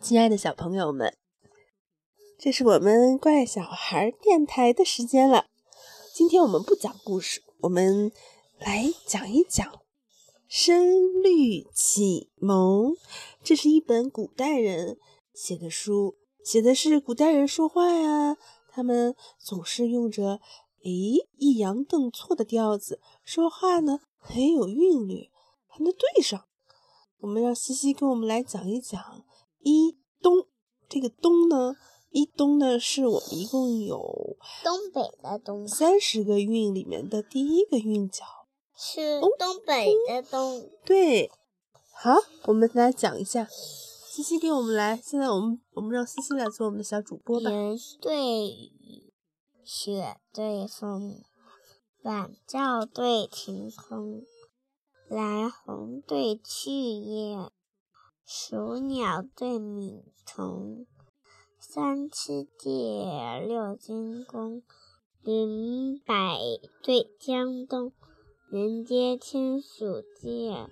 亲爱的小朋友们，这是我们怪小孩电台的时间了。今天我们不讲故事，我们来讲一讲《声律启蒙》。这是一本古代人写的书，写的是古代人说话呀，他们总是用着诶抑扬顿挫的调子说话呢，很有韵律，还能对上。我们让西西跟我们来讲一讲。一东，这个东呢，一东呢，是我们一共有东北的东，三十个韵里面的第一个韵脚是东北的东。对，好，我们来讲一下，西西给我们来，现在我们我们让西西来做我们的小主播吧。云对雨，雪对风，晚照对晴空，来鸿对去雁。鼠鸟对鸣虫，三七借，六金弓，林柏对江东，人皆亲属借，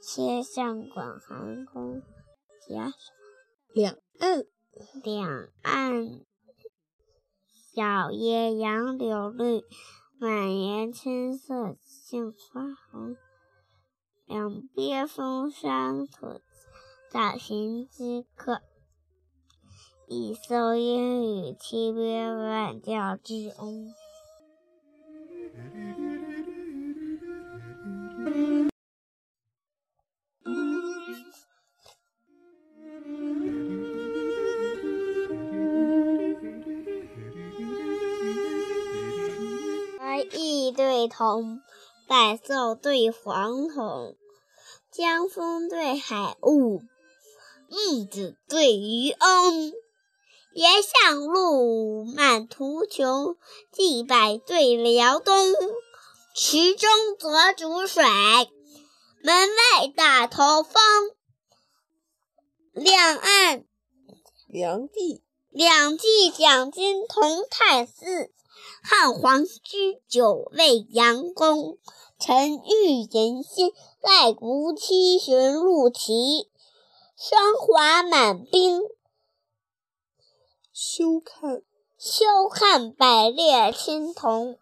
切上广寒宫。两岸，两岸，小叶杨柳绿，满园春色杏花红。两边风霜土。早行之客，一艘烟雨溪边，晚教之翁。白玉对铜，白昼对黄铜，江风对海雾。木子对渔翁，岩上路，满途穷。蓟北对辽东，池中左主水，门外打头风。两岸，两地，两地讲经同泰寺。汉皇居九位阳公，沉郁人心，赖古七旬路齐。霜华满冰，休看休看百列青铜。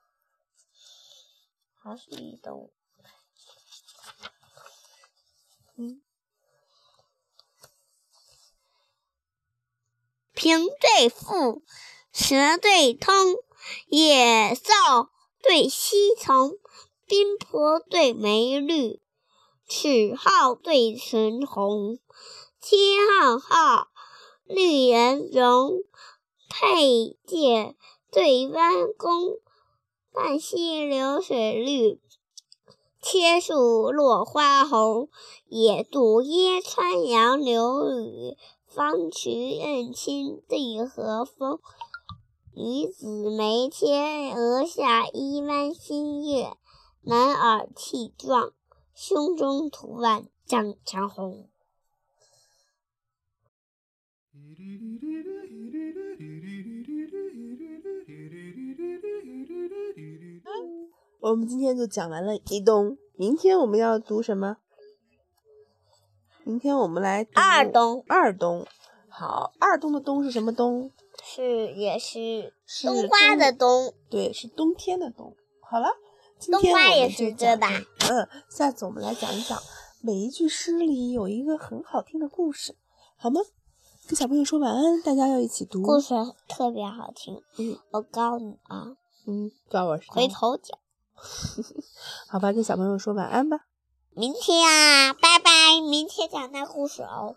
还是一动。嗯，平对富，蛇对通，野兽对溪虫，冰婆对梅绿，齿皓对唇红。天浩浩，绿颜容；佩剑对弯弓，半溪流水绿，千树落花红。野渡烟川杨柳雨，芳渠认亲对和风。女子眉天额下一弯新月，男儿气壮，胸中图案张长虹。我们今天就讲完了一东，明天我们要读什么？明天我们来读二冬。二冬，好，二冬的冬是什么冬？是也是冬瓜的冬。对，是冬天的冬。好了，冬花也是这吧？嗯，下次我们来讲一讲每一句诗里有一个很好听的故事，好吗？跟小朋友说晚安，大家要一起读。故事特别好听，嗯，我告诉你啊，嗯，告我回头讲。好吧，跟小朋友说晚安吧。明天啊，拜拜，明天讲那故事哦。